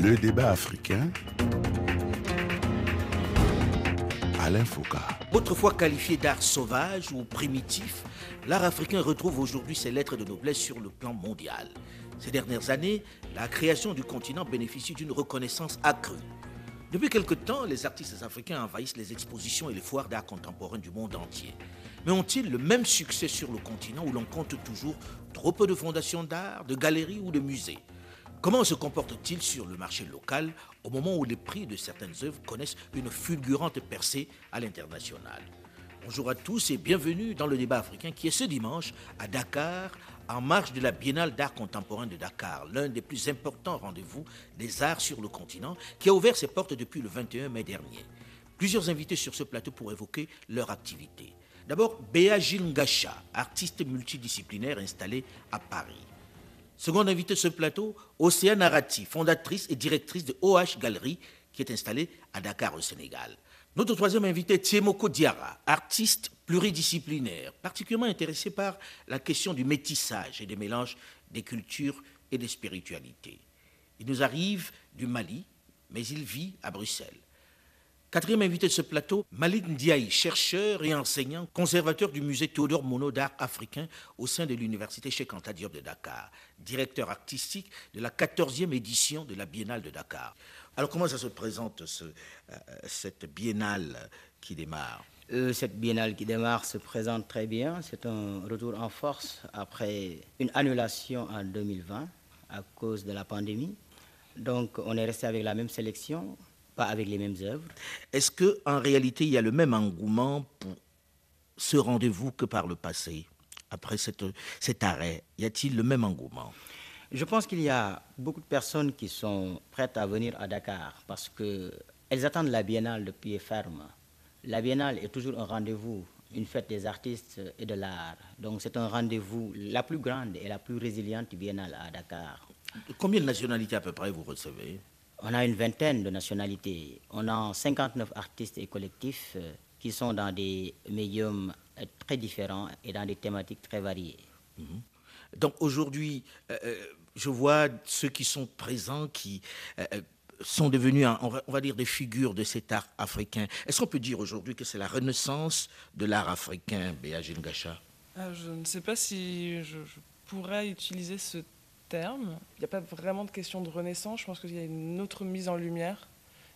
Le débat africain. Alain Foucault. Autrefois qualifié d'art sauvage ou primitif, l'art africain retrouve aujourd'hui ses lettres de noblesse sur le plan mondial. Ces dernières années, la création du continent bénéficie d'une reconnaissance accrue. Depuis quelque temps, les artistes africains envahissent les expositions et les foires d'art contemporain du monde entier. Mais ont-ils le même succès sur le continent où l'on compte toujours trop peu de fondations d'art, de galeries ou de musées? Comment se comporte-t-il sur le marché local au moment où les prix de certaines œuvres connaissent une fulgurante percée à l'international? Bonjour à tous et bienvenue dans le débat africain qui est ce dimanche à Dakar, en marge de la Biennale d'art contemporain de Dakar, l'un des plus importants rendez-vous des arts sur le continent, qui a ouvert ses portes depuis le 21 mai dernier. Plusieurs invités sur ce plateau pour évoquer leur activité. D'abord, Béa Gilles artiste multidisciplinaire installé à Paris. Second invité de ce plateau, Océane Arati, fondatrice et directrice de OH Galerie, qui est installée à Dakar au Sénégal. Notre troisième invité, Tiemoko Diara, artiste pluridisciplinaire, particulièrement intéressé par la question du métissage et des mélanges des cultures et des spiritualités. Il nous arrive du Mali, mais il vit à Bruxelles. Quatrième invité de ce plateau, Malik Ndiaye, chercheur et enseignant, conservateur du musée Théodore Monod d'art africain au sein de l'université Cheikh Anta Diop de Dakar, directeur artistique de la 14e édition de la Biennale de Dakar. Alors comment ça se présente euh, cette biennale qui démarre? Euh, Cette biennale qui démarre se présente très bien. C'est un retour en force après une annulation en 2020 à cause de la pandémie. Donc on est resté avec la même sélection pas avec les mêmes œuvres. Est-ce qu'en réalité, il y a le même engouement pour ce rendez-vous que par le passé Après cette, cet arrêt, y a-t-il le même engouement? Je pense qu'il y a beaucoup de personnes qui sont prêtes à venir à Dakar parce qu'elles attendent la biennale de pied ferme. La biennale est toujours un rendez-vous, une fête des artistes et de l'art. Donc c'est un rendez-vous la plus grande et la plus résiliente biennale à Dakar. Combien de nationalités à peu près vous recevez? On a une vingtaine de nationalités. On a 59 artistes et collectifs euh, qui sont dans des médiums euh, très différents et dans des thématiques très variées. Mhm. Donc aujourd'hui, euh, je vois ceux qui sont présents qui sont devenus, on, va, dire, des figures de cet art africain. Est-ce qu'on peut dire aujourd'hui que c'est la renaissance de l'art africain, Béa Gacha ah, Je ne sais pas si je, je pourrais utiliser ce Il n'y a pas vraiment de question de renaissance. Je pense qu'il y a une autre mise en lumière,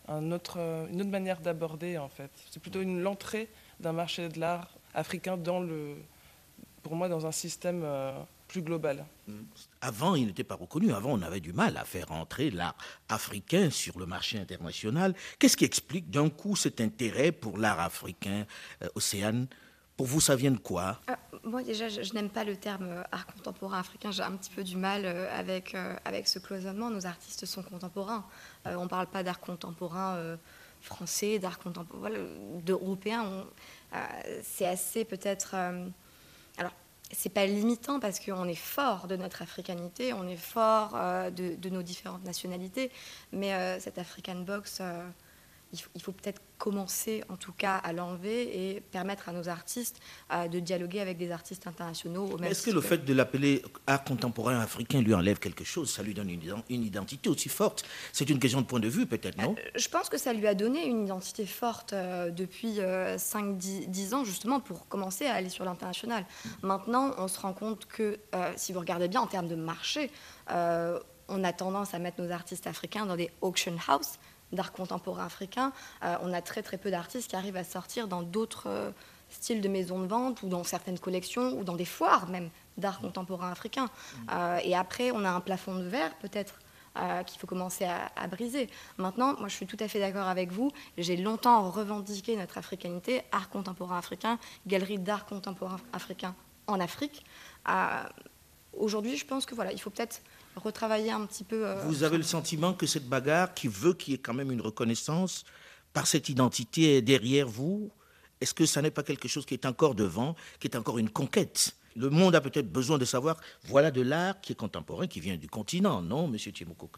euh, une autre manière d'aborder, en fait. C'est plutôt une l'entrée d'un marché de l'art africain dans le, pour moi, dans un système euh, plus global. Mm. Avant, il n'était pas reconnu. Avant, on avait du mal à faire entrer l'art africain sur le marché international. Qu'est-ce qui explique d'un coup cet intérêt pour l'art africain, euh, Océane? Pour vous, ça vient de quoi? Ah, Moi, déjà, je, n'aime pas le terme euh, art contemporain africain. J'ai un petit peu du mal euh, avec, euh, avec ce cloisonnement. Nos artistes sont contemporains. on ne parle pas d'art contemporain français, d'art contemporain d'européen. c'est assez peut-être. alors, c'est pas limitant parce qu'on est fort de notre africanité, on est fort de, de, nos différentes nationalités, mais cette African Box il faut, peut-être commencer en tout cas à l'enlever et permettre à nos artistes euh, de dialoguer avec des artistes internationaux. Est-ce que le fait de l'appeler art contemporain africain lui enlève quelque chose? Ça lui donne une, identité aussi forte? C'est une question de point de vue peut-être, non? Euh, Je pense que ça lui a donné une identité forte euh, depuis 5-10 ans justement pour commencer à aller sur l'international. Maintenant, on se rend compte que si vous regardez bien en termes de marché, on a tendance à mettre nos artistes africains dans des auction houses d'art contemporain africain, euh, on a très très peu d'artistes qui arrivent à sortir dans d'autres euh, styles de maisons de vente ou dans certaines collections ou dans des foires même d'art contemporain africain. Euh, et après, on a un plafond de verre peut-être qu'il faut commencer à, briser. Maintenant, moi je suis tout à fait d'accord avec vous. J'ai longtemps revendiqué notre africanité, art contemporain africain, galerie d'art contemporain africain en Afrique. Aujourd'hui, je pense que voilà, il faut peut-être retravailler un petit peu. Euh, Vous avez le sentiment que cette bagarre, qui veut qu'il y ait quand même une reconnaissance par cette identité, est derrière vous Est-ce que ça n'est pas quelque chose qui est encore devant, qui est encore une conquête? Le monde a peut-être besoin de savoir, voilà de l'art qui est contemporain, qui vient du continent, non, Monsieur Timoko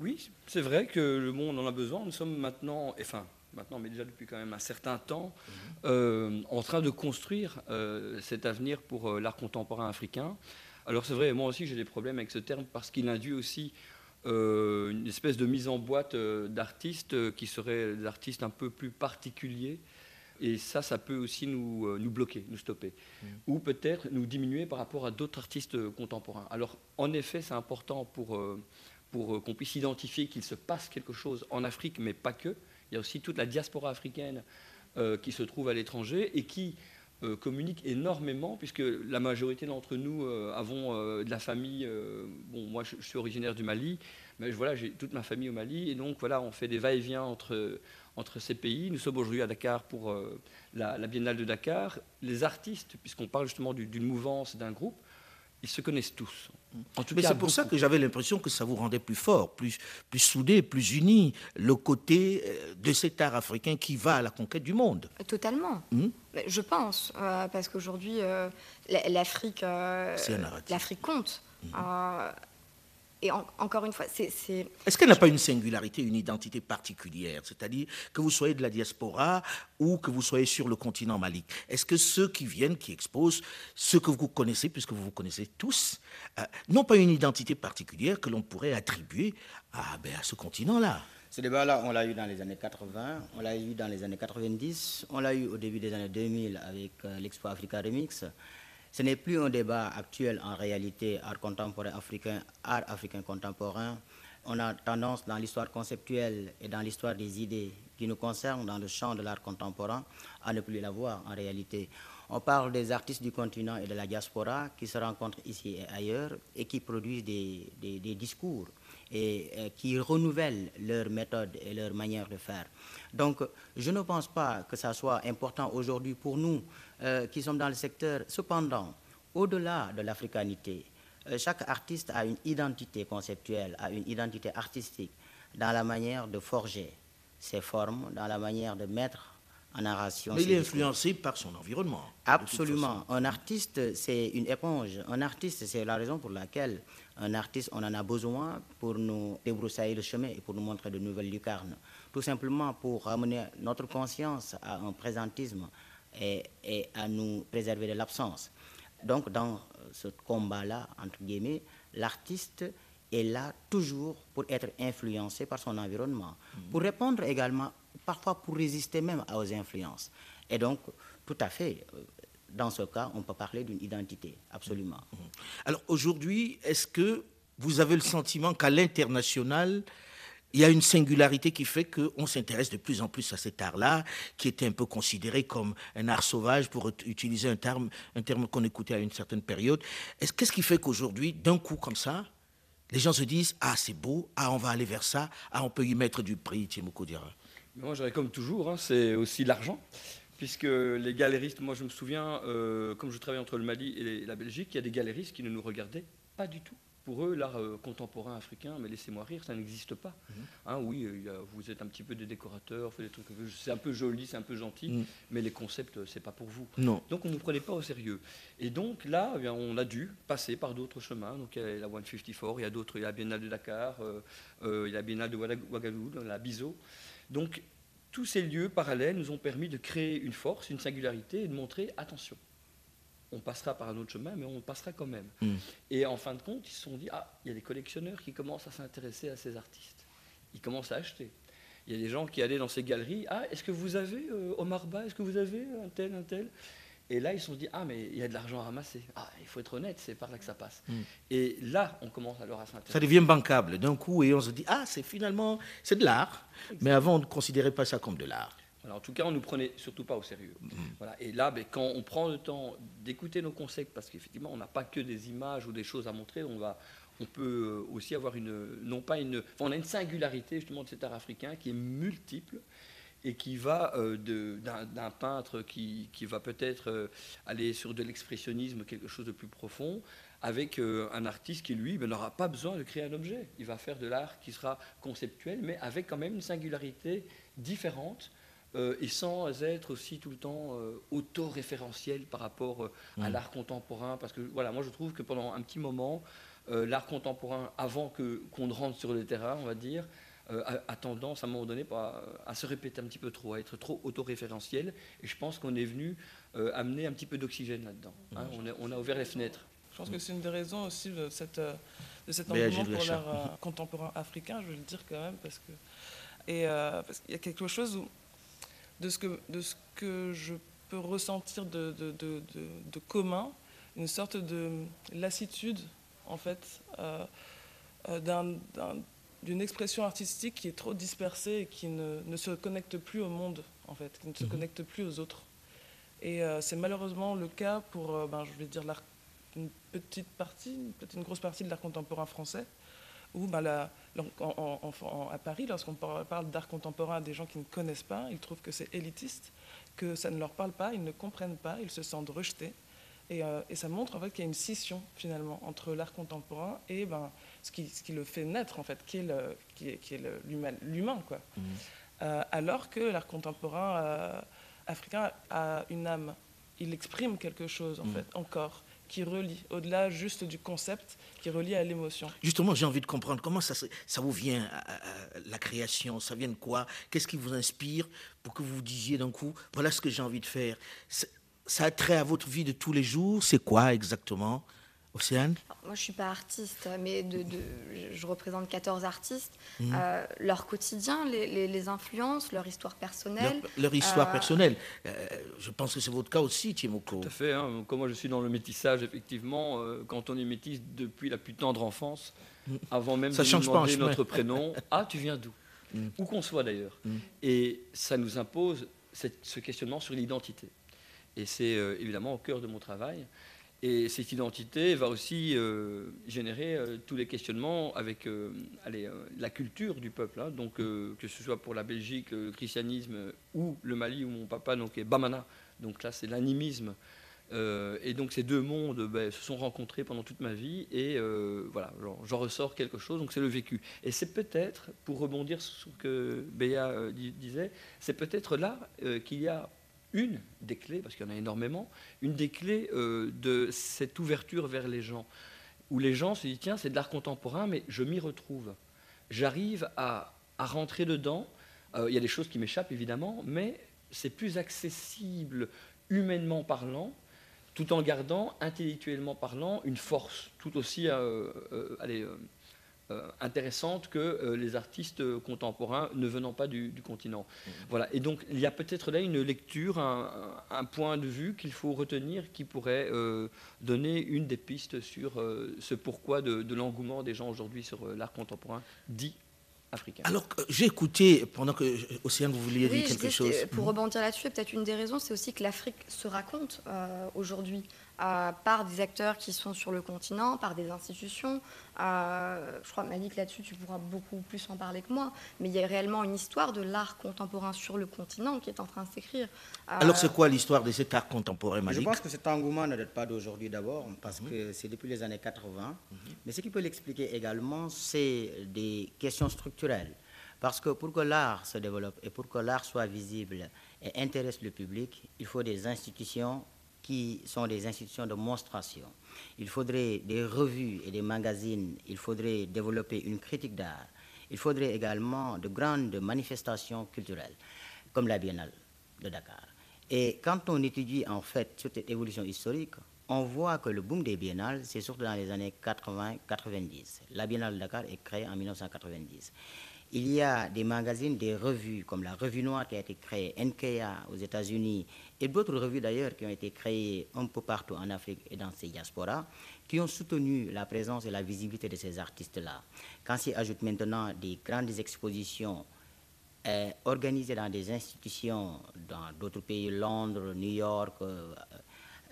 Oui, c'est vrai que le monde en a besoin. Nous sommes maintenant, enfin, maintenant, mais déjà depuis quand même un certain temps, mhm. euh, en train de construire euh, cet avenir pour l'art contemporain africain. Alors c'est vrai, moi aussi j'ai des problèmes avec ce terme parce qu'il induit aussi euh, une espèce de mise en boîte euh, d'artistes qui seraient des artistes un peu plus particuliers. Et ça, ça peut aussi nous, nous bloquer, nous stopper. Mmh. Ou peut-être nous diminuer par rapport à d'autres artistes contemporains. Alors, en effet, c'est important pour, pour qu'on puisse identifier qu'il se passe quelque chose en Afrique, mais pas que. Il y a aussi toute la diaspora africaine qui se trouve à l'étranger et qui euh, communique énormément, puisque la majorité d'entre nous euh, avons euh, de la famille. bon, moi, je, suis originaire du Mali, mais voilà, j'ai toute ma famille au Mali, et donc voilà, on fait des va-et-vient entre, entre ces pays. Nous sommes aujourd'hui à Dakar pour la, Biennale de Dakar. Les artistes, puisqu'on parle justement d'une mouvance, d'un groupe, ils se connaissent tous. Mais c'est pour ça que j'avais l'impression que ça vous rendait plus fort, plus, plus soudé, plus uni, le côté euh, de cet art africain qui va à la conquête du monde. Totalement. Hmm? Je pense, euh, parce qu'aujourd'hui, euh, l'Afrique, l'Afrique compte. Hmm. Et encore une fois, c'est. Est-ce qu'elle n'a pas une singularité, une identité particulière? C'est-à-dire que vous soyez de la diaspora ou que vous soyez sur le continent malique. Est-ce que ceux qui viennent, qui exposent, ceux que vous connaissez, puisque vous vous connaissez tous, euh, n'ont pas une identité particulière que l'on pourrait attribuer à, ben, à ce continent-là? Ce débat-là, on l'a eu dans les années 80, on l'a eu dans les années 90, on l'a eu au début des années 2000 avec euh, l'Expo Africa Remix. Ce n'est plus un débat actuel en réalité, art contemporain africain, art africain contemporain. On a tendance dans l'histoire conceptuelle et dans l'histoire des idées qui nous concernent dans le champ de l'art contemporain à ne plus la voir en réalité. On parle des artistes du continent et de la diaspora qui se rencontrent ici et ailleurs et qui produisent des, discours et, qui renouvellent leurs méthodes et leur manière de faire. Donc, je ne pense pas que ça soit important aujourd'hui pour nous euh, qui sommes dans le secteur. Cependant, au-delà de l'africanité, euh, chaque artiste a une identité conceptuelle, a une identité artistique dans la manière de forger ses formes, dans la manière de mettre en narration. Mais il est influencé par son environnement. Absolument. Un artiste, c'est une éponge. Un artiste, c'est la raison pour laquelle un artiste, on en a besoin pour nous débroussailler le chemin et pour nous montrer de nouvelles lucarnes. Tout simplement pour ramener notre conscience à un présentisme et, et à nous préserver de l'absence. Donc, dans ce combat-là, entre guillemets, l'artiste est là toujours pour être influencé par son environnement, mm-hmm. pour répondre également, parfois pour résister même aux influences. Et donc, tout à fait, euh, dans ce cas, on peut parler d'une identité, absolument. Mhm. Alors aujourd'hui, est-ce que vous avez le sentiment qu'à l'international, il y a une singularité qui fait qu'on s'intéresse de plus en plus à cet art-là, qui était un peu considéré comme un art sauvage, pour utiliser un terme, qu'on écoutait à une certaine période. Qu'est-ce qui fait qu'aujourd'hui, d'un coup comme ça, les gens se disent Ah, c'est beau, ah, on va aller vers ça, ah, on peut y mettre du prix, Timoko Moi, j'aurais comme toujours, hein, c'est aussi l'argent puisque les galéristes, moi je me souviens, euh, comme je travaille entre le Mali et la Belgique, il y a des galéristes qui ne nous regardaient pas du tout. Pour eux, l'art euh, contemporain africain, mais laissez-moi rire, ça n'existe pas. Mhm. Hein, oui, vous êtes un petit peu des décorateurs, des trucs, c'est un peu joli, c'est un peu gentil, mhm. mais les concepts, c'est pas pour vous. Non. Donc on ne nous prenait pas au sérieux. Et donc là, eh on a dû passer par d'autres chemins. Donc il y a la 154, il y a d'autres, il y a la Biennale de Dakar, euh, il y a la Biennale de Ouagadougou, la BISO. Donc tous ces lieux parallèles nous ont permis de créer une force, une singularité et de montrer, attention, on passera par un autre chemin, mais on passera quand même. Hmm. Et en fin de compte, ils se sont dit, ah, il y a des collectionneurs qui commencent à s'intéresser à ces artistes. Ils commencent à acheter. Il y a des gens qui allaient dans ces galeries, ah, est-ce que vous avez euh, Omar Ba, est-ce que vous avez un tel, un tel? Et là, ils se sont dit, ah, mais il y a de l'argent à ramasser. Ah, il faut être honnête, c'est par là que ça passe. Hmm. Et là, on commence alors à s'intéresser. Ça devient bancable d'un coup et on se dit, ah, c'est finalement, c'est de l'art. Mais avant, on ne considérait pas ça comme de l'art. En tout cas, on ne nous prenait surtout pas au sérieux. Voilà. Et là, ben, quand on prend le temps d'écouter nos concepts, parce qu'effectivement, on n'a pas que des images ou des choses à montrer, on, va, on peut aussi avoir une, non pas une, on a une singularité justement de cet art africain qui est multiple et qui va euh, d'un peintre qui, va peut-être euh, aller sur de l'expressionnisme, quelque chose de plus profond, avec euh, un artiste qui, lui, ben, n'aura pas besoin de créer un objet. Il va faire de l'art qui sera conceptuel, mais avec quand même une singularité différente. Et sans être aussi tout le temps auto-référentiel par rapport à mmh. l'art contemporain. Parce que voilà, moi je trouve que pendant un petit moment, l'art contemporain, avant qu'on ne rentre sur le terrain, on va dire, euh, a, tendance à un moment donné à, se répéter un petit peu trop, à être trop autoréférentiel. Et je pense qu'on est venu euh, amener un petit peu d'oxygène là-dedans. Hein. On, on, a ouvert les fenêtres. Je pense que c'est une des raisons aussi de cette, euh, de cet engouement pour l'art euh, contemporain africain, je vais le dire quand même, parce que et euh, parce qu'il y a quelque chose où, de ce que de ce que je peux ressentir de, de, de, commun, une sorte de lassitude en fait euh, euh, d'un- d'un- d'une expression artistique qui est trop dispersée et qui ne, ne se connecte plus au monde en fait, qui ne se Mhm. connecte plus aux autres. Et euh, c'est malheureusement le cas pour, euh, ben, je vais dire, une petite partie, peut-être une grosse partie de l'art contemporain français, où ben, la- en- en- en- en- à Paris, lorsqu'on par- parle d'art contemporain à des gens qui ne connaissent pas, ils trouvent que c'est élitiste, que ça ne leur parle pas, ils ne comprennent pas, ils se sentent rejetés. Et, euh, et ça montre en fait qu'il y a une scission finalement entre l'art contemporain et ben, ce, qui, ce qui le fait naître en fait, qui est le- qui est- qui est le- l'humain. Euh, alors que l'art contemporain euh, africain a une âme. Il exprime quelque chose, en Mm. fait, encore, qui relie, au-delà juste du concept, qui relie à l'émotion. Justement, j'ai envie de comprendre comment ça, ça vous vient, à- à- à la création, ça vient de quoi Qu'est-ce qui vous inspire pour que vous vous disiez d'un coup, voilà ce que j'ai envie de faire Ça a trait à votre vie de tous les jours C'est quoi exactement? Océane? Moi, je suis pas artiste, mais de, de- je- représente 14 artistes. Mhm. Euh, leur quotidien, les, les- les influences, leur histoire personnelle. leur histoire euh, personnelle. Euh, je pense que c'est votre cas aussi, Timoko. Tout à fait. hein. Comme moi, je suis dans le métissage, effectivement, euh, quand on est métisse depuis la plus tendre enfance, avant même Ça de change nous pas demander chemin. notre prénom, ah, tu viens d'où? Mm. Où qu'on soit d'ailleurs. Et ça nous impose cette- ce questionnement sur l'identité. Et c'est euh, évidemment au cœur de mon travail. Et cette identité va aussi euh, générer euh, tous les questionnements avec euh, la culture du peuple. hein. Donc, que ce soit pour la Belgique, le christianisme, ou le Mali, où mon papa donc, est Bamana. Donc là, c'est l'animisme. Et donc ces deux mondes ben, se sont rencontrés pendant toute ma vie et voilà, j'en- ressors quelque chose, donc c'est le vécu. Et c'est peut-être, pour rebondir sur ce que Béa di- disait, c'est peut-être là qu'il y a une des clés, parce qu'il y en a énormément, une des clés euh, de cette ouverture vers les gens, où les gens se disent, tiens, c'est de l'art contemporain, mais je m'y retrouve. J'arrive à, à rentrer dedans. Euh, Il y a des choses qui m'échappent, évidemment, mais c'est plus accessible humainement parlant, tout en gardant intellectuellement parlant une force tout aussi euh, euh, allez, intéressante que euh, les artistes euh, contemporains ne venant pas du, du continent. Voilà. Et donc il y a peut-être là une lecture, un, point de vue qu'il faut retenir qui pourrait euh, donner une des pistes sur euh, ce pourquoi de, de l'engouement des gens aujourd'hui sur euh, l'art contemporain dit africain. Alors, j'ai écouté, pendant que euh, Océane, vous vouliez Oui, dire quelque chose. Pour rebondir là-dessus, peut-être une des raisons, c'est aussi que l'Afrique se raconte euh, aujourd'hui euh, par des acteurs qui sont sur le continent, par des institutions. Euh, je crois, Malik, là-dessus, tu pourras beaucoup plus en parler que moi. Mais il y a réellement une histoire de l'art contemporain sur le continent qui est en train de s'écrire. Euh, Alors, c'est quoi l'histoire de cet art contemporain, Je Malik pense que cet engouement ne date pas d'aujourd'hui d'abord, parce que c'est depuis les années 80. Mais ce qui peut l'expliquer également, c'est des questions structurelles. Parce que pour que l'art se développe et pour que l'art soit visible et intéresse le public, il faut des institutions qui sont des institutions de monstration. Il faudrait des revues et des magazines, il faudrait développer une critique d'art, il faudrait également de grandes manifestations culturelles, comme la Biennale de Dakar. Et quand on étudie en fait cette évolution historique, on voit que le boom des biennales, c'est surtout dans les années 80-90. La Biennale de Dakar est créée en 1990. Il y a des magazines, des revues, comme la Revue Noire qui a été créée, NKA aux États-Unis, et d'autres revues d'ailleurs qui ont été créées un peu partout en Afrique et dans ces diasporas, qui ont soutenu la présence et la visibilité de ces artistes-là. Quand s'y ajoutent maintenant des grandes expositions euh, organisées dans des institutions dans d'autres pays, Londres, New York, euh,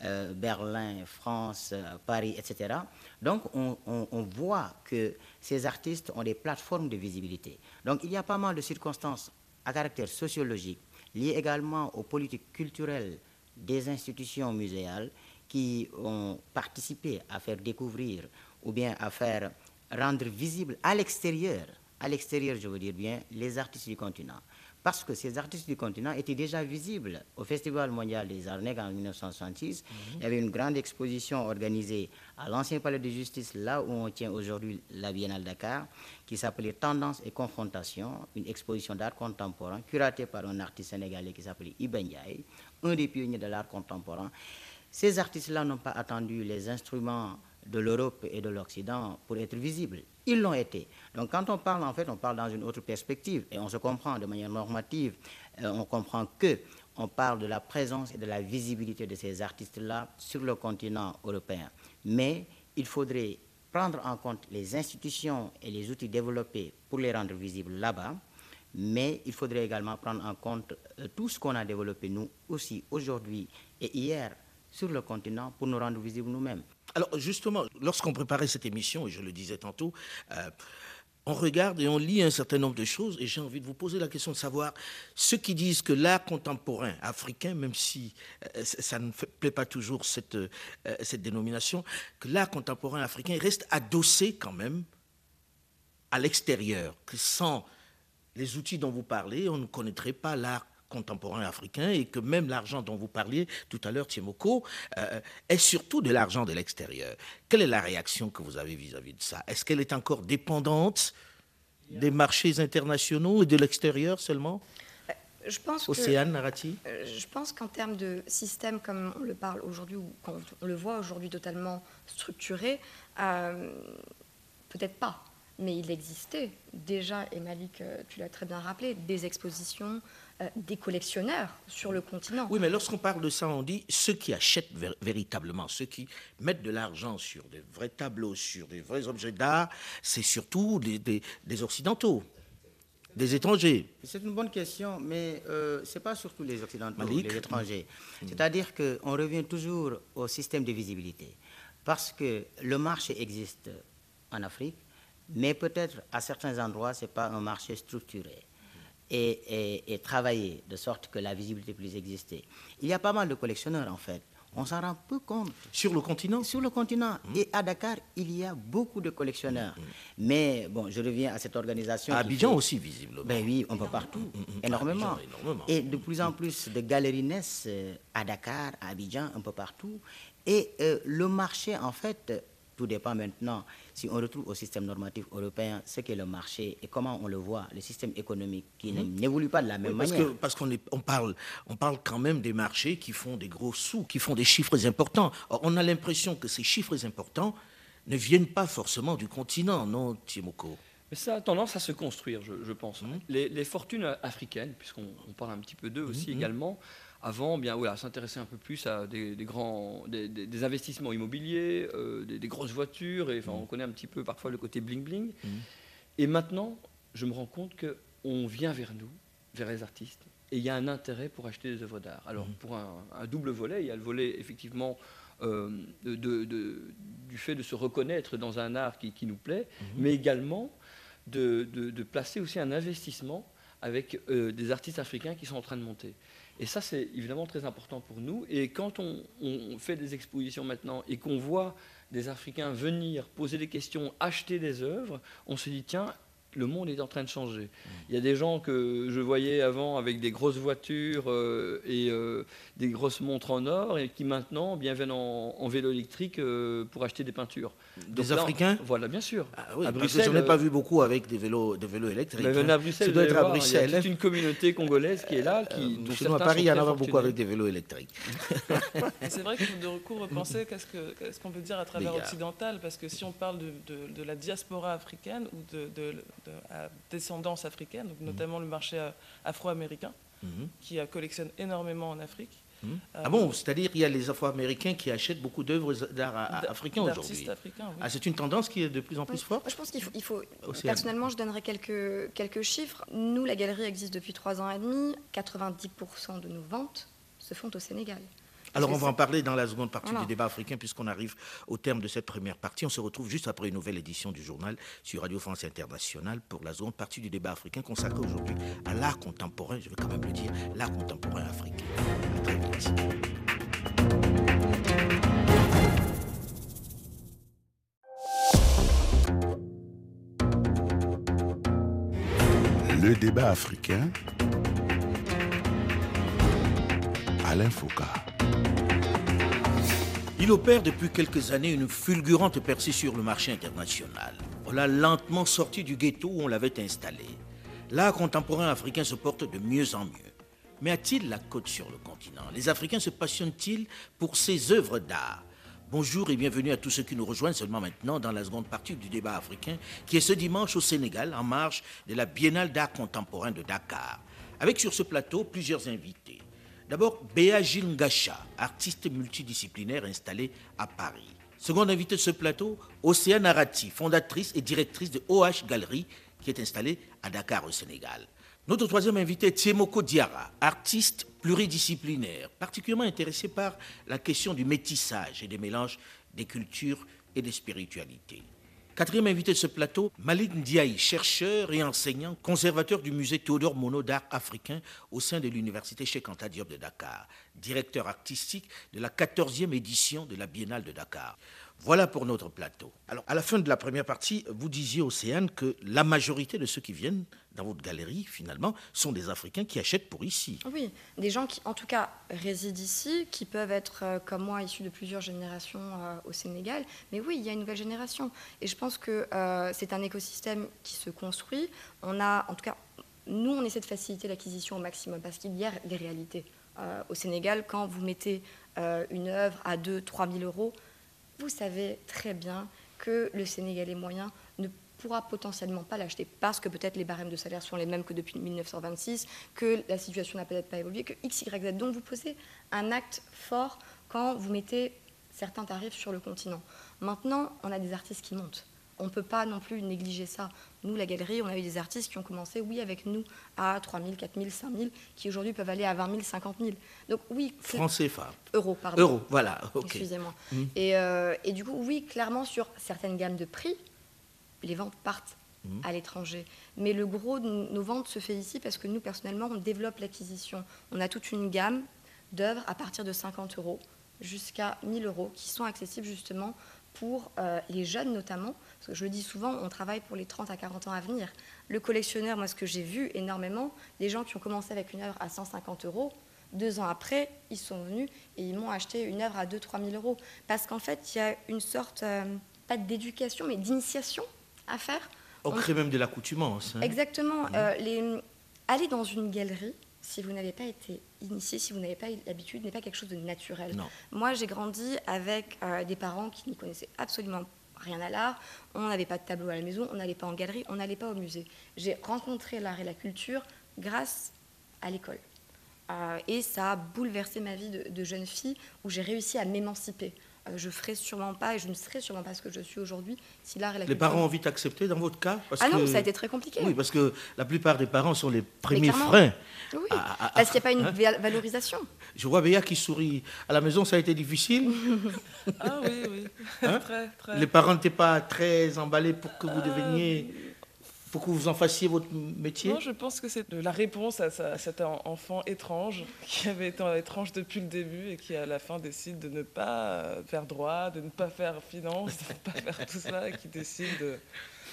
euh, Berlin, France, euh, Paris, etc. Donc on, on- voit que ces artistes ont des plateformes de visibilité. Donc il y a pas mal de circonstances à caractère sociologique liées également aux politiques culturelles des institutions muséales qui ont participé à faire découvrir ou bien à faire rendre visible à l'extérieur, à l'extérieur je veux dire bien, les artistes du continent. Parce que ces artistes du continent étaient déjà visibles au Festival mondial des arts nègres en 1966. Il y avait une grande exposition organisée à l'ancien palais de justice, là où on tient aujourd'hui la Biennale Dakar, qui s'appelait Tendance et Confrontation, une exposition d'art contemporain curatée par un artiste sénégalais qui s'appelait Iben un des pionniers de l'art contemporain. Ces artistes-là n'ont pas attendu les instruments de l'Europe et de l'Occident pour être visibles. Ils l'ont été. Donc quand on parle, en fait, on parle dans une autre perspective et on se comprend de manière normative. Euh, on comprend que on parle de la présence et de la visibilité de ces artistes-là sur le continent européen. Mais il faudrait prendre en compte les institutions et les outils développés pour les rendre visibles là-bas, mais il faudrait également prendre en compte euh, tout ce qu'on a développé nous aussi aujourd'hui et hier sur le continent pour nous rendre visibles nous-mêmes. Alors justement, lorsqu'on préparait cette émission, et je le disais tantôt, euh, on regarde et on lit un certain nombre de choses, et j'ai envie de vous poser la question de savoir ceux qui disent que l'art contemporain africain, même si euh, ça ne plaît pas toujours cette, euh, cette dénomination, que l'art contemporain africain reste adossé quand même à l'extérieur, que sans les outils dont vous parlez, on ne connaîtrait pas l'art contemporain africain et que même l'argent dont vous parliez tout à l'heure, Tiemoko, euh, est surtout de l'argent de l'extérieur. Quelle est la réaction que vous avez vis-à-vis de ça? Est-ce qu'elle est encore dépendante des marchés internationaux et de l'extérieur seulement? Euh, je pense Océane Narati? euh, Je pense qu'en termes de système comme on le parle aujourd'hui, ou quand on le voit aujourd'hui totalement structuré, peut-être pas. Mais il existait déjà, et Malik, tu l'as très bien rappelé, des expositions, des collectionneurs sur le continent. Oui, mais lorsqu'on parle de ça, on dit ceux qui achètent véritablement, ceux qui mettent de l'argent sur des vrais tableaux, sur des vrais objets d'art, c'est surtout des, Occidentaux des étrangers C'est une bonne question, mais euh, ce n'est pas surtout les Occidentaux, les étrangers. Mm. C'est-à-dire qu'on revient toujours au système de visibilité. Parce que le marché existe en Afrique, mais peut-être à certains endroits, ce n'est pas un marché structuré et, travailler de sorte que la visibilité puisse exister. Il y a pas mal de collectionneurs en fait. On s'en rend peu compte. Sur le continent? Sur le continent. Mmh. Et à Dakar, il y a beaucoup de collectionneurs. Mmh. Mais bon, je reviens à cette organisation. À Abidjan aussi, visiblement. Ben oui, on peut partout. Mmh, énormément. énormément. Et de plus en plus de galeries naissent euh, à Dakar, à Abidjan, un peu partout. Et euh, le marché, en fait, tout dépend maintenant si on retrouve au système normatif européen ce qu'est le marché et comment on le voit, le système économique qui mhm. n'évolue pas de la même parce manière. Que, parce qu'on on parle, on parle quand même des marchés qui font des gros sous, qui font des chiffres importants. Or, on a l'impression que ces chiffres importants ne viennent pas forcément du continent, non, Timoko mais ça a tendance à se construire, je, pense. Mhm. Les, fortunes africaines, puisqu'on parle un petit peu d'eux aussi mhm. également, avant, bien voilà, s'intéresser un peu plus à des, grands, des, investissements immobiliers, euh, des, grosses voitures, et enfin, on connaît un petit peu parfois le côté bling bling. Mmh. Et maintenant, je me rends compte que on vient vers nous, vers les artistes, et il y a un intérêt pour acheter des œuvres d'art. Alors mmh. pour un, double volet, il y a le volet effectivement euh, de, du fait de se reconnaître dans un art qui, nous plaît, mmh. mais également de, placer aussi un investissement avec euh, des artistes africains qui sont en train de monter. Et ça, c'est évidemment très important pour nous. Et quand on, fait des expositions maintenant et qu'on voit des Africains venir poser des questions, acheter des œuvres, on se dit, tiens, le monde est en train de changer. Il y a des gens que je voyais avant avec des grosses voitures euh, et euh, des grosses montres en or et qui maintenant bien viennent en, vélo électrique euh, pour acheter des peintures. Des Africains? Voilà, bien sûr. Ah à Bruxelles, j'en ai pas vu beaucoup avec des vélos, des vélos électriques. Mais à Bruxelles, ça doit être à Bruxelles. Il y a toute une communauté congolaise qui est là. Qui, sinon, à Paris, il y en a beaucoup avec des vélos électriques. C'est vrai qu'il faut de recours repenser qu'est-ce qu'on peut dire à travers occidental, parce que si on parle de, la diaspora africaine ou de à descendance africaine, donc notamment le marché euh, afro-américain, mhm. qui collectionne énormément en Afrique. Mhm. ah bon, c'est-à-dire qu'il y a les Afro-Américains qui achètent beaucoup d'œuvres d'art africains aujourd'hui. Ah, c'est une tendance qui est de plus en plus forte. je pense qu'il faut, il faut personnellement, je donnerai quelques, quelques chiffres. Nous, la galerie existe depuis trois ans et demi. 90% de nos ventes se font au Sénégal. Alors on va en parler dans la seconde partie du débat africain puisqu'on arrive au terme de cette première partie. On se retrouve juste après une nouvelle édition du journal sur Radio France Internationale pour la seconde partie du débat africain consacrée aujourd'hui à l'art contemporain, je vais quand même le dire, l'art contemporain africain. Le débat africain. Alain Foucault. Il opère depuis quelques années une fulgurante percée sur le marché international. On l'a lentement sorti du ghetto où on l'avait installé. L'art contemporain africain se porte de mieux en mieux. Mais a-t-il la côte sur le continent? Les Africains se passionnent-ils pour ces œuvres d'art? Bonjour et bienvenue à tous ceux qui nous rejoignent seulement maintenant dans la seconde partie du débat africain qui est ce dimanche au Sénégal en marge de la Biennale d'art contemporain de Dakar. Avec sur ce plateau plusieurs invités. D'abord, Béa Gilles Ngacha, artiste multidisciplinaire installé à Paris. Second invité de ce plateau, Océane Arati, fondatrice et directrice de OH Galerie qui est installée à Dakar au Sénégal. Notre troisième invité est Tiemoko Diara, artiste pluridisciplinaire, particulièrement intéressé par la question du métissage et des mélanges des cultures et des spiritualités. Quatrième invité de ce plateau, Malik Ndiaye, chercheur et enseignant, conservateur du musée Théodore Monod d'art africain au sein de l'université Cheikh Anta Diop de Dakar, directeur artistique de la 14e édition de la Biennale de Dakar. Voilà pour notre plateau. Alors, à la fin de la première partie, vous disiez, Océane, que la majorité de ceux qui viennent dans votre galerie, finalement, sont des Africains qui achètent pour ici. Oui, des gens qui, en tout cas, résident ici, qui peuvent être, euh, comme moi, issus de plusieurs générations euh, au Sénégal. Mais oui, il y a une nouvelle génération. Et je pense que euh, c'est un écosystème qui se construit. On a, en tout cas, nous, on essaie de faciliter l'acquisition au maximum parce qu'il y a des réalités. au Sénégal, quand vous mettez une œuvre à 2 3 000 euros, vous savez très bien que le Sénégalais moyen ne pourra potentiellement pas l'acheter parce que peut-être les barèmes de salaire sont les mêmes que depuis 1926, que la situation n'a peut-être pas évolué, que X, Y, Z. Donc vous posez un acte fort quand vous mettez certains tarifs sur le continent. Maintenant, on a des artistes qui montent on ne peut pas non plus négliger ça. Nous, la galerie, on a eu des artistes qui ont commencé, oui, avec nous, à 3 000, 4 000, 5 000, qui aujourd'hui peuvent aller à 20 000, 50 000. Donc oui. Français, CFA. Euros, pardon. Euros, voilà. Excusez-moi. Mmh. Euh, et, du coup, oui, clairement, sur certaines gammes de prix, les ventes partent mmh. à l'étranger. Mais le gros de nos ventes se fait ici parce que nous, personnellement, on développe l'acquisition. On a toute une gamme d'œuvres à partir de 50 euros jusqu'à 1000 euros qui sont accessibles justement pour euh, les jeunes notamment, parce que je le dis souvent, on travaille pour les 30 à 40 ans à venir. Le collectionneur, moi ce que j'ai vu énormément, des gens qui ont commencé avec une œuvre à 150 euros, deux ans après, ils sont venus et ils m'ont acheté une œuvre à 2-3 000 euros. Parce qu'en fait, il y a une sorte, euh, pas d'éducation, mais d'initiation à faire. On crée même de l'accoutumance. Hein. Exactement. Euh, les... Aller dans une galerie, si vous n'avez pas été initié, si vous n'avez pas l'habitude, n'est pas quelque chose de naturel. Moi, j'ai grandi avec euh, des parents qui n'y connaissaient absolument rien à l'art. On n'avait pas de tableau à la maison, on n'allait pas en galerie, on n'allait pas au musée. J'ai rencontré l'art et la culture grâce à l'école. Euh, et ça a bouleversé ma vie de jeune fille où j'ai réussi à m'émanciper. Euh, je ferai sûrement pas et je ne serai sûrement pas ce que je suis aujourd'hui si l'art et la Les parents ont vite accepté dans votre cas Ah non, ça a été très compliqué. Oui, parce que la plupart des parents sont les premiers freins. Oui, parce qu'il n'y a pas une hein valorisation. Je vois Béa qui sourit. À la maison, ça a été difficile Ah oui, oui. Hein très, très. Les parents n'étaient pas très emballés pour que vous euh, deveniez pour que vous en fassiez votre métier Non, je pense que c'est la réponse à, cet enfant étrange, qui avait été étrange depuis le début et qui à la fin décide de ne pas faire droit, de ne pas faire finance, de ne pas faire tout ça, et qui décide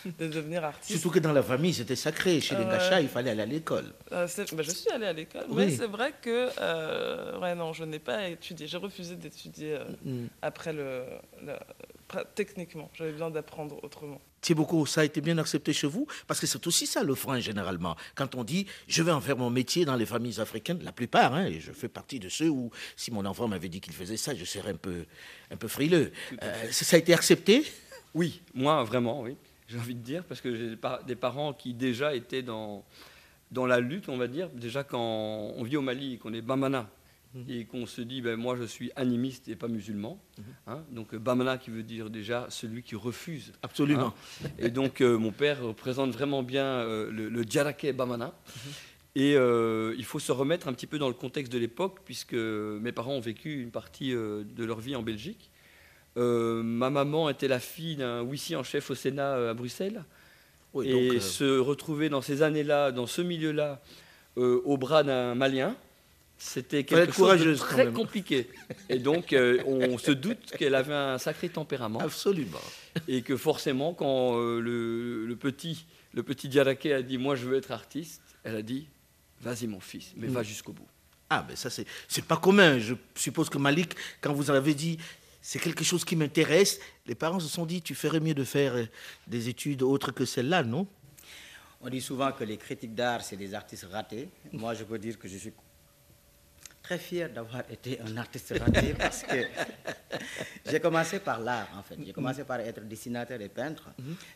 de, devenir artiste. Surtout que dans la famille, c'était sacré. Chez les gachas, il fallait aller à l'école. Euh, bah, je suis allée à l'école, mais c'est vrai que euh, ouais, non, je n'ai pas étudié. J'ai refusé d'étudier euh, mm. après le, techniquement. J'avais besoin d'apprendre autrement. Beaucoup ça a été bien accepté chez vous Parce que c'est aussi ça le frein généralement. Quand on dit je vais en faire mon métier dans les familles africaines, la plupart, hein, et je fais partie de ceux où si mon enfant m'avait dit qu'il faisait ça, je serais un peu, un peu frileux. ça a été accepté? Oui, moi vraiment, oui j'ai envie de dire, parce que j'ai des parents qui déjà étaient dans, dans la lutte, on va dire. Déjà, quand on vit au Mali qu'on est Bamana. Et qu'on se dit, ben, moi je suis animiste et pas musulman. Mhm. Hein. donc Bamana qui veut dire déjà celui qui refuse. Absolument. Hein. et donc euh, mon père représente vraiment bien euh, le, le Bamana. Mhm. Et euh, il faut se remettre un petit peu dans le contexte de l'époque, puisque mes parents ont vécu une partie de leur vie en Belgique. Euh, ma maman était la fille d'un huissier en chef au Sénat euh, à Bruxelles. et euh, se retrouver dans ces années-là, dans ce milieu-là, au bras d'un Malien, c'était quelque chose de très compliqué. Et donc, on se doute qu'elle avait un sacré tempérament. Absolument. Et que forcément, quand le, petit, le petit Diaraké a dit Moi, je veux être artiste, elle a dit Vas-y, mon fils, mais va mm. jusqu'au bout. Ah, mais ça, c'est pas commun. Je suppose que Malik, quand vous avez dit c'est quelque chose qui m'intéresse. Les parents se sont dit, tu ferais mieux de faire euh, des études autres que celles-là, non? On dit souvent que les critiques d'art, c'est des artistes ratés. Moi, je peux dire que je suis très fier d'avoir été un artiste raté parce que j'ai commencé par l'art, en fait. J'ai commencé par être dessinateur et peintre,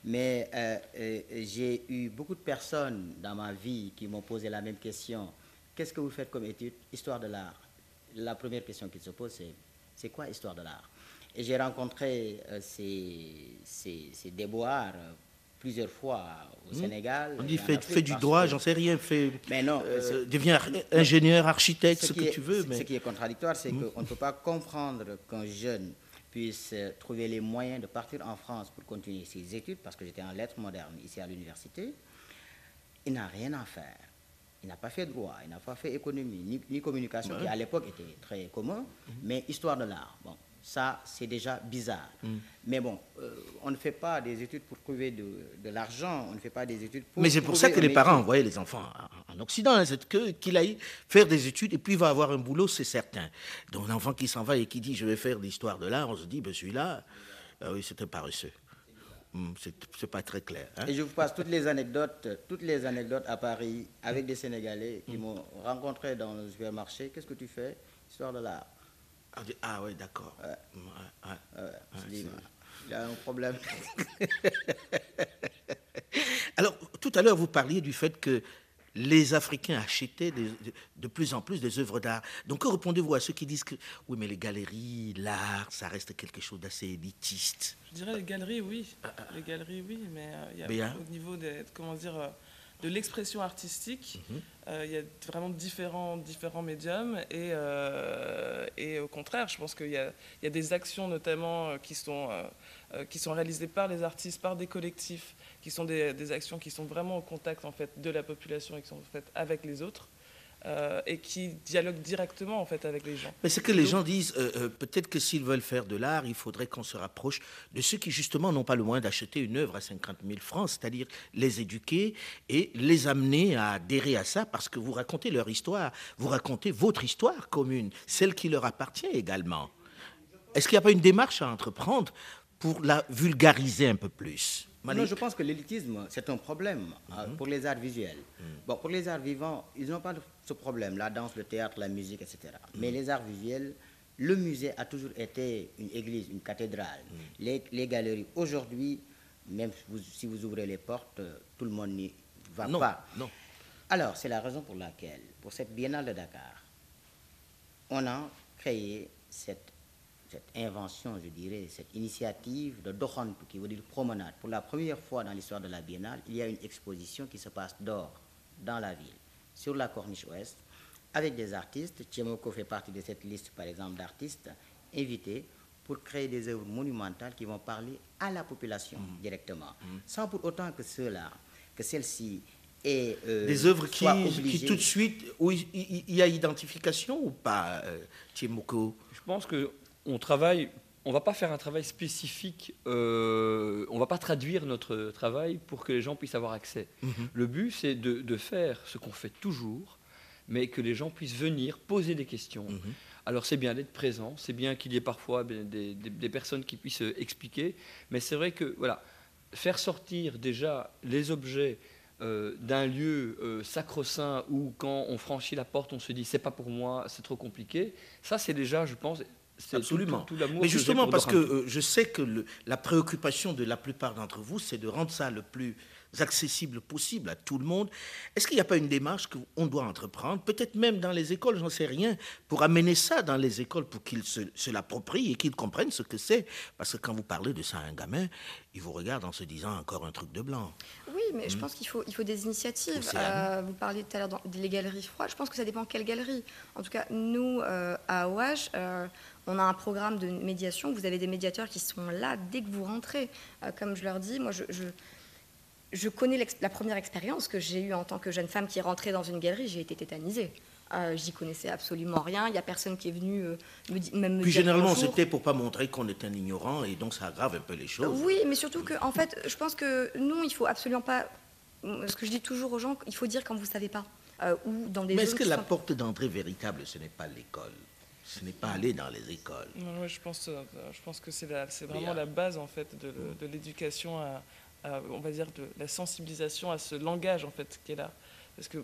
mais euh, euh, j'ai eu beaucoup de personnes dans ma vie qui m'ont posé la même question. Qu'est-ce que vous faites comme étude? Histoire de l'art. La première question qui se pose, c'est c'est quoi histoire de l'art? Et j'ai rencontré euh, ces, ces, ces déboires plusieurs fois au Sénégal. On dit fais, fais du droit, j'en sais rien, fais, Mais non, euh, deviens ar- ingénieur, architecte, ce, que est- tu veux. ce- Mais... Ce qui est contradictoire, c'est qu'on ne peut pas comprendre qu'un jeune puisse euh, trouver les moyens de partir en France pour continuer ses études, parce que j'étais en lettres modernes ici à l'université. Il n'a rien à faire. Il n'a pas fait droit, il n'a pas fait économie, ni, ni communication, qui à l'époque était très commun, mais histoire de l'art. Bon, ça, c'est déjà bizarre. Mais bon, euh, on ne fait pas des études pour trouver de, de l'argent, on ne fait pas des études pour. Mais c'est pour ça que les parents envoyaient les enfants en- en Occident. hein, c'est que qu'il aille faire des études et puis il va avoir un boulot, c'est certain. Donc l'enfant qui s'en va et qui dit je vais faire l'histoire de l'art, on se dit ben celui-là, ah oui, c'était paresseux. Hum, c'est pas très clair. hein. Et je vous passe toutes les anecdotes, toutes les anecdotes à Paris avec des Sénégalais Mm. qui m'ont rencontré dans le supermarché. Qu'est-ce que tu fais? Histoire de l'art. On dit, ah oui, d'accord. Ouais. Ouais, ouais. Je Ouais, dis, c'est- il y a un problème. Alors, tout à l'heure, vous parliez du fait que les Africains achetaient des- de, de plus en plus des œuvres d'art. Donc, que répondez-vous à ceux qui disent que oui, mais les galeries, l'art, ça reste quelque chose d'assez élitiste? Je dirais les galeries, oui. Les galeries, oui, mais euh, il y a Mais, hein? au niveau des, comment dire, euh, de l'expression artistique, Mhm. euh, il y a vraiment différents, différents médiums et, euh, et au contraire, je pense qu'il y y a des actions notamment euh, qui sont, euh, qui sont réalisées par les artistes, par des collectifs, qui sont des, des actions qui sont vraiment au contact en fait de la population et qui sont faites avec les autres euh, et qui dialoguent directement en fait avec les gens. Mais c'est que les gens disent, euh, euh, peut-être que s'ils veulent faire de l'art, il faudrait qu'on se rapproche de ceux qui justement n'ont pas le moyen d'acheter une œuvre à 50 000 francs, c'est-à-dire les éduquer et les amener à adhérer à ça, parce que vous racontez leur histoire, vous racontez votre histoire commune, celle qui leur appartient également. Est-ce qu'il n'y a pas une démarche à entreprendre pour la vulgariser un peu plus? Non, je pense que l'élitisme, c'est un problème euh, Mhm. pour les arts visuels. Bon, pour les arts vivants, ils n'ont pas ce problème, la danse, le théâtre, la musique, etc. Mais Mhm. les arts visuels, le musée a toujours été une église, une cathédrale. Mhm. Les, les galeries, aujourd'hui, même si vous, si vous ouvrez les portes, euh, tout le monde n'y va Non, pas. non. Alors, c'est la raison pour laquelle, pour cette biennale de Dakar, on a créé cette, cette invention, je dirais, cette initiative de Dohantu, qui veut dire promenade. Pour la première fois dans l'histoire de la biennale, il y a une exposition qui se passe dehors, dans la ville, sur la corniche ouest, avec des artistes. Tchemoko fait partie de cette liste, par exemple, d'artistes invités pour créer des œuvres monumentales qui vont parler à la population directement, sans pour autant que cela, que celle-ci ait euh, Des œuvres qui, tout de suite, où il y a identification ou pas, euh, Tchimoko Je pense que on travaille. On va pas faire un travail spécifique. Euh, on va pas traduire notre travail pour que les gens puissent avoir accès. Le but, c'est de, de faire ce qu'on fait toujours, mais que les gens puissent venir poser des questions. Alors c'est bien d'être présent, c'est bien qu'il y ait parfois des, des- des personnes qui puissent euh, expliquer, mais c'est vrai que voilà, faire sortir déjà les objets euh, d'un lieu euh, sacro-saint où quand on franchit la porte, on se dit c'est pas pour moi, c'est trop compliqué. Ça c'est déjà, je pense, tout- Absolument. tout. Mais justement, parce que euh, je sais que le- la préoccupation de la plupart d'entre vous, c'est de rendre ça le plus accessible possible à tout le monde. Est-ce qu'il n'y a pas une démarche qu'on doit entreprendre, peut-être même dans les écoles, j'en sais rien, pour amener ça dans les écoles pour qu'ils se, se l'approprient et qu'ils comprennent ce que c'est? Parce que quand vous parlez de ça à un gamin, il vous regarde en se disant encore un truc de blanc. Oui, mais je pense qu'il faut, il faut des initiatives. Euh, vous parliez tout à l'heure des galeries froides. Je pense que ça dépend quelle galerie. En tout cas, nous, euh, à OH, euh, on a un programme de médiation. Vous avez des médiateurs qui sont là dès que vous rentrez. Comme je leur dis, moi, je, je, je connais la première expérience que j'ai eue en tant que jeune femme qui est rentrée dans une galerie. J'ai été tétanisée. Euh, J'y connaissais absolument rien. Il n'y a personne qui est venu euh, me, di- même me Puis dire généralement, c'était pour pas montrer qu'on est un ignorant et donc ça aggrave un peu les choses. Oui, mais surtout que, en fait, je pense que non, il faut absolument pas. Ce que je dis toujours aux gens, il faut dire quand vous savez pas. Euh, ou dans des Mais est-ce que la sont- porte d'entrée véritable, ce n'est pas l'école? Ce n'est pas aller dans les écoles? Non, ouais, je, pense, euh, je pense que c'est vraiment la base en fait de, de l'éducation à, à, on va dire de la sensibilisation à ce langage en fait qui est là parce que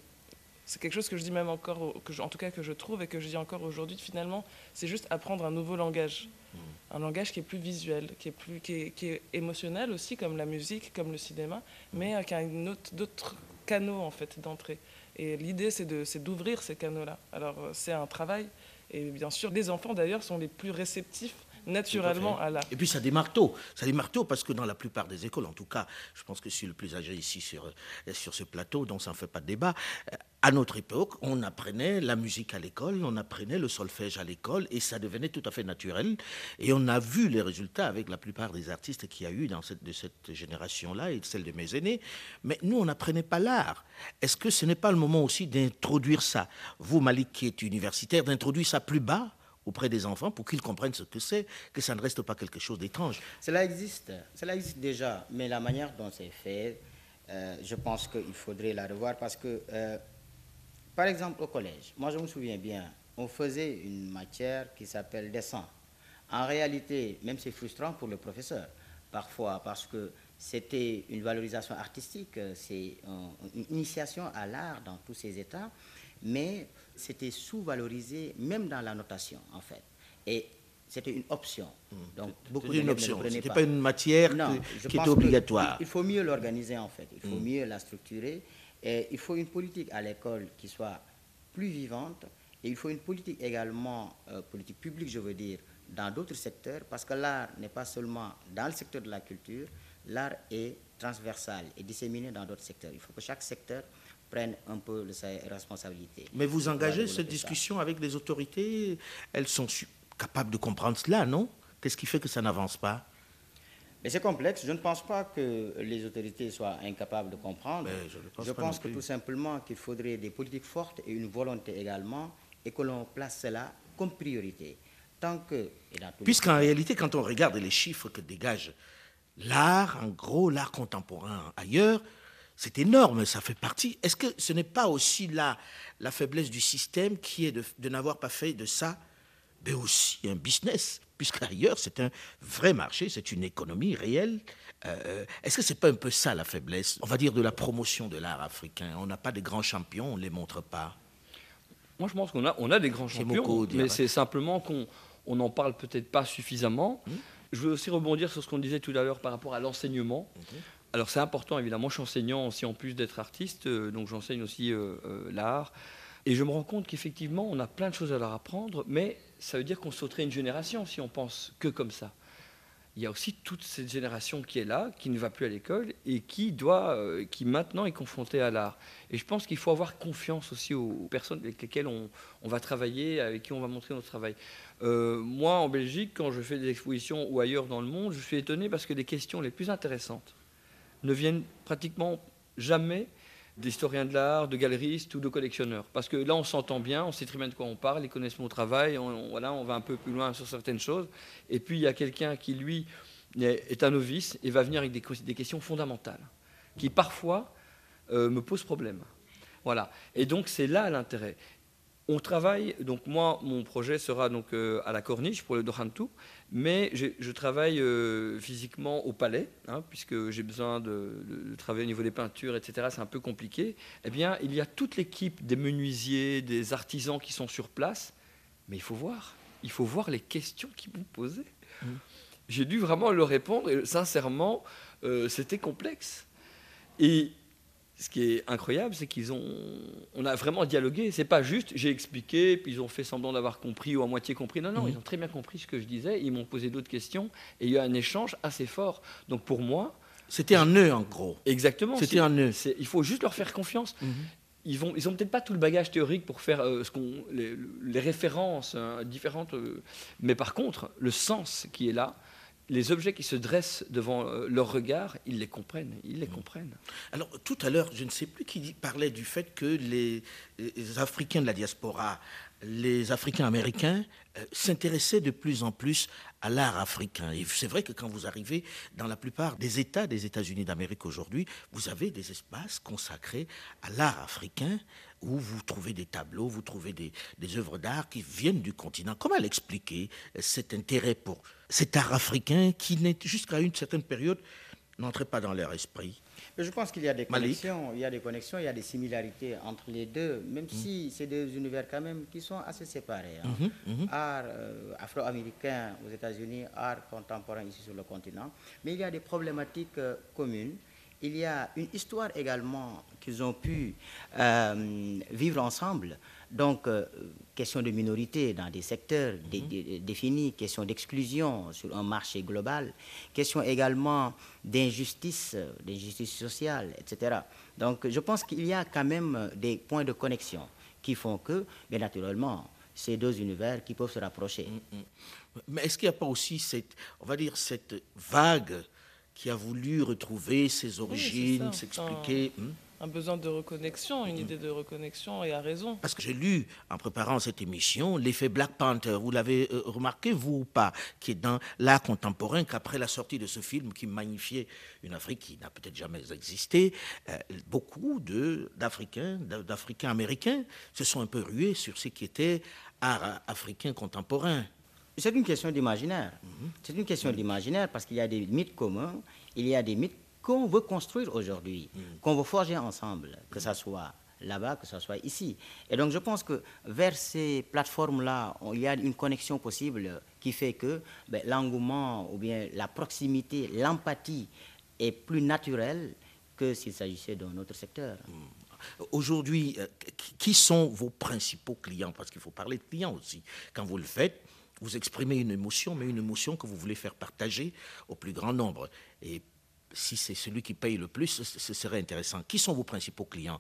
c'est quelque chose que je dis même encore, que en tout cas que je trouve et que je dis encore aujourd'hui, finalement, c'est juste apprendre un nouveau langage. Mm. Un langage qui est plus visuel, qui est, plus, qui est, émotionnel aussi, comme la musique, comme le cinéma, mm. mais euh, qui a d'autres canaux en fait d'entrée. Et l'idée, c'est d'ouvrir ces canaux-là. Alors, euh, c'est un travail. Et bien sûr, les enfants, d'ailleurs, sont les plus réceptifs naturellement à, l'art. Et puis ça démarre tôt. Ça démarre tôt parce que dans la plupart des écoles, en tout cas, je pense que je suis le plus âgé ici sur, euh, sur ce plateau, donc ça ne fait pas de débat. Euh, à notre époque, on apprenait la musique à l'école, on apprenait le solfège à l'école et ça devenait tout à fait naturel. Et on a vu les résultats avec la plupart des artistes qu'il y a eu dans cette, de cette génération-là et celle de mes aînés. Mais nous, on n'apprenait pas l'art. Est-ce que ce n'est pas le moment aussi d'introduire ça? Vous, Malik, qui est universitaire, d'introduire ça plus bas? Auprès des enfants pour qu'ils comprennent ce que c'est, que ça ne reste pas quelque chose d'étrange. Cela existe, cela existe déjà, mais la manière dont c'est fait, euh, je pense qu'il faudrait la revoir parce que, euh, par exemple, au collège, moi je me souviens bien, on faisait une matière qui s'appelle dessin. En réalité, même c'est frustrant pour le professeur, parfois, parce que c'était une valorisation artistique, c'est une initiation à l'art dans tous ses états, mais c'était sous-valorisé même dans la notation, en fait. Et c'était une option. Hmm. Donc, beaucoup une option. Ce n'était pas. une matière qui était obligatoire. Il, faut mieux l'organiser, en fait. Il faut hmm. mieux la structurer. Et il faut une politique à l'école qui soit plus vivante. Et il faut une politique également, euh, politique publique, je veux dire, dans d'autres secteurs, parce que l'art n'est pas seulement dans le secteur de la culture, l'art est transversal et disséminé dans d'autres secteurs. Il faut que chaque secteur prennent un peu ses responsabilités. Mais vous engagez cette discussion avec les autorités Elles sont capables de comprendre cela, non? Qu'est-ce qui fait que ça n'avance pas? Mais c'est complexe. Je ne pense pas que les autorités soient incapables de comprendre. je, pense, que tout simplement qu'il faudrait des politiques fortes et une volonté également, et que l'on place cela comme priorité. Tant que. Puisqu'en réalité, quand on regarde les chiffres que dégage l'art, en gros, l'art contemporain ailleurs, c'est énorme, ça fait partie. Est-ce que ce n'est pas aussi là la faiblesse du système qui est de, n'avoir pas fait de ça, mais aussi un business, puisqu'ailleurs c'est un vrai marché, c'est une économie réelle. Euh, est-ce que c'est pas un peu ça la faiblesse, on va dire, de la promotion de l'art africain On n'a pas de grands champions, on ne les montre pas. Moi, je pense qu'on a, on a des grands champions, mais c'est simplement qu'on n'en parle peut-être pas suffisamment. Hum. Je veux aussi rebondir sur ce qu'on disait tout à l'heure par rapport à l'enseignement. Alors c'est important évidemment, je suis enseignant aussi en plus d'être artiste, euh, donc j'enseigne aussi euh, euh, l'art. Et je me rends compte qu'effectivement, on a plein de choses à leur apprendre, mais ça veut dire qu'on sauterait une génération si on pense que comme ça. Il y a aussi toute cette génération qui est là, qui ne va plus à l'école et qui doit, qui maintenant est confrontée à l'art. Et je pense qu'il faut avoir confiance aussi aux personnes avec lesquelles on, on, va travailler, avec qui on va montrer notre travail. moi, en Belgique, quand je fais des expositions ou ailleurs dans le monde, je suis étonné parce que les questions les plus intéressantes ne viennent pratiquement jamais d'historiens de l'art, de galeristes ou de collectionneurs. Parce que là, on s'entend bien, on sait très bien de quoi on parle, ils connaissent mon travail, on, va un peu plus loin sur certaines choses. Et puis, il y a quelqu'un qui, lui, est un novice et va venir avec des, questions fondamentales, qui parfois euh, me posent problème. Voilà. Et donc, c'est là l'intérêt. On travaille, donc moi, mon projet sera donc euh, à la Corniche pour le Dohantou, mais je, travaille euh, physiquement au palais, hein, puisque j'ai besoin de, travailler au niveau des peintures, etc. C'est un peu compliqué. Eh bien, il y a toute l'équipe des menuisiers, des artisans qui sont sur place, mais il faut voir, il faut voir les questions qu'ils m'ont posées. Mmh. J'ai dû vraiment leur répondre, et sincèrement, euh, c'était complexe. Et ce qui est incroyable, c'est qu'ils ont, on a vraiment dialogué. C'est pas juste, j'ai expliqué, puis ils ont fait semblant d'avoir compris ou à moitié compris. Non, non, mhm. ils ont très bien compris ce que je disais. Ils m'ont posé d'autres questions et il y a eu un échange assez fort. Donc pour moi, c'était un nœud en gros. Exactement. C'était un nœud. Il faut juste leur faire confiance. Mhm. Ils vont, ils ont peut-être pas tout le bagage théorique pour faire euh, ce qu'on, les, références hein, différentes, euh, mais par contre, le sens qui est là, les objets qui se dressent devant euh, leur regard, ils les comprennent, ils les mm. comprennent. Alors tout à l'heure, je ne sais plus qui parlait du fait que les, Africains de la diaspora, les Africains américains euh, s'intéressaient de plus en plus à l'art africain. Et c'est vrai que quand vous arrivez dans la plupart des États des États-Unis d'Amérique aujourd'hui, vous avez des espaces consacrés à l'art africain où vous trouvez des tableaux, vous trouvez des, des œuvres d'art qui viennent du continent. Comment l'expliquer cet intérêt pour cet art africain qui jusqu'à une certaine période n'entrez pas dans leur esprit? Je pense qu'il y a des Malik. connexions, il y a des connexions, il y a des similarités entre les deux, même Mm. si c'est deux univers quand même qui sont assez séparés. hein. Mm-hmm, Art euh, afro-américain aux États-Unis, art contemporain ici sur le continent, mais il y a des problématiques euh, communes. Il y a une histoire également qu'ils ont pu euh, vivre ensemble. Donc, question de minorité dans des secteurs dé- dé- définis, question d'exclusion sur un marché global, question également d'injustice, d'injustice sociale, etc. Donc, je pense qu'il y a quand même des points de connexion qui font que, bien naturellement, ces deux univers qui peuvent se rapprocher. Mais est-ce qu'il n'y a pas aussi cette, on va dire, cette vague qui a voulu retrouver ses origines, ça. s'expliquer hmm? Un besoin de reconnexion, une idée de reconnexion, et à raison. Parce que j'ai lu, en préparant cette émission, l'effet Black Panther. Vous l'avez euh, remarqué, vous ou pas, qui est dans l'art contemporain, qu'après la sortie de ce film qui magnifiait une Afrique qui n'a peut-être jamais existé, euh, beaucoup de- d'Africains, d'a- d'Africains américains se sont un peu rués sur ce qui était art euh, africain contemporain. C'est une question d'imaginaire. Mhm. C'est une question d'imaginaire parce qu'il y a des mythes communs, il y a des mythes qu'on veut construire aujourd'hui, Mhm. qu'on veut forger ensemble, que ce soit là-bas, que ce soit ici. Et donc je pense que vers ces plateformes-là, il y a une connexion possible qui fait que ben, l'engouement ou bien la proximité, l'empathie est plus naturelle que s'il s'agissait d'un autre secteur. Aujourd'hui, euh, qui- qui sont vos principaux clients? Parce qu'il faut parler de clients aussi. Quand vous le faites, vous exprimez une émotion, mais une émotion que vous voulez faire partager au plus grand nombre. Et si c'est celui qui paye le plus, ce, serait intéressant. Qui sont vos principaux clients?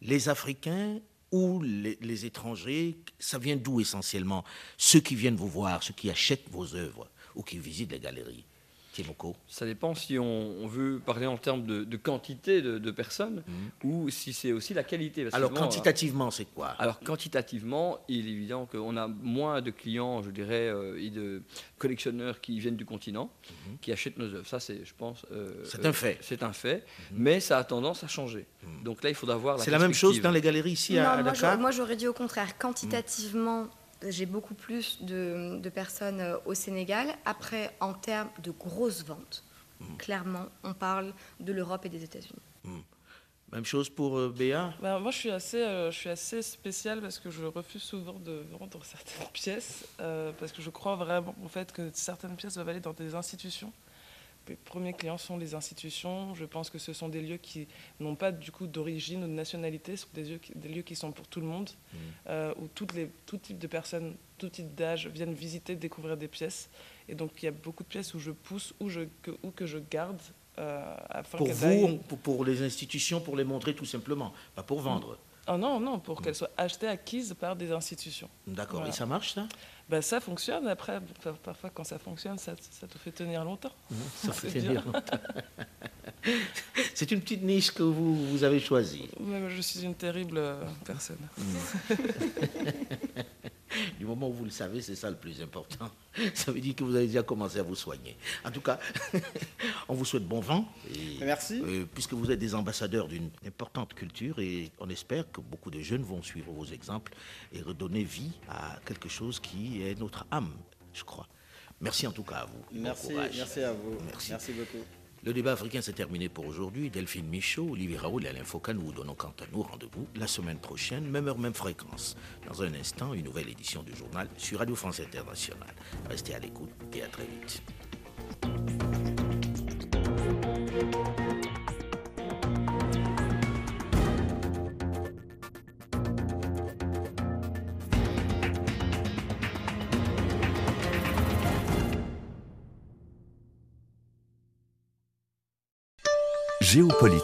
Les Africains ou les, les étrangers? Ça vient d'où essentiellement? Ceux qui viennent vous voir, ceux qui achètent vos œuvres ou qui visitent les galeries? Timoko Ça dépend si on, on veut parler en termes de, de quantité de, de personnes ou si c'est aussi la qualité. parce Alors, quantitativement, c'est quoi? Alors quantitativement, il est évident qu'on a moins de clients, je dirais, euh, et de collectionneurs qui viennent du continent, qui achètent nos œuvres. Ça, c'est, je pense, euh, Mhm. C'est un fait. Mhm. C'est un fait, mais ça a tendance à changer. Donc là, il faudra voir. C'est la même chose dans les galeries ici à, à Non, moi, Dakar? moi, j'aurais dit au contraire, quantitativement, j'ai beaucoup plus de, de personnes euh, au Sénégal. Après, en termes de grosses ventes, clairement, on parle de l'Europe et des États-Unis. Même chose pour euh, Béa Ben, moi, je suis assez, euh, je suis assez spéciale parce que je refuse souvent de vendre certaines pièces euh, parce que je crois vraiment en fait que certaines pièces doivent aller dans des institutions. Les premiers clients sont les institutions. Je pense que ce sont des lieux qui n'ont pas du coup d'origine ou de nationalité, ce sont des lieux qui, des lieux qui sont pour tout le monde, euh, où toutes les, tout type de personnes, tout type d'âge viennent visiter, découvrir des pièces. Et donc il y a beaucoup de pièces où je pousse ou, je, que, ou que je garde. euh, afin Pour vous, on- pour, pour les institutions, pour les montrer tout simplement, pas pour vendre. Ah non, non, pour qu'elles soient achetées, acquises par des institutions. D'accord. Voilà. Et ça marche, ça? Ben, ça fonctionne. Après, par- parfois, quand ça fonctionne, ça, ça te fait tenir longtemps. Ça fait tenir longtemps. C'est une petite niche que vous, vous avez choisie. Je suis une terrible euh, personne. Du moment où vous le savez, c'est ça le plus important. Ça veut dire que vous avez déjà commencé à vous soigner. En tout cas, on vous souhaite bon vent. Et, Merci. euh, puisque vous êtes des ambassadeurs d'une importante culture et on espère que beaucoup de jeunes vont suivre vos exemples et redonner vie à quelque chose qui est notre âme, je crois. Merci en tout cas à vous. Merci, merci à vous. Merci. merci beaucoup. Le débat africain s'est terminé pour aujourd'hui. Delphine Michaud, Olivier Raoul et Alain Foucault nous donnons quant à nous rendez-vous la semaine prochaine, même heure, même fréquence. Dans un instant, une nouvelle édition du journal sur Radio France Internationale. Restez à l'écoute et à très vite. Géopolitique.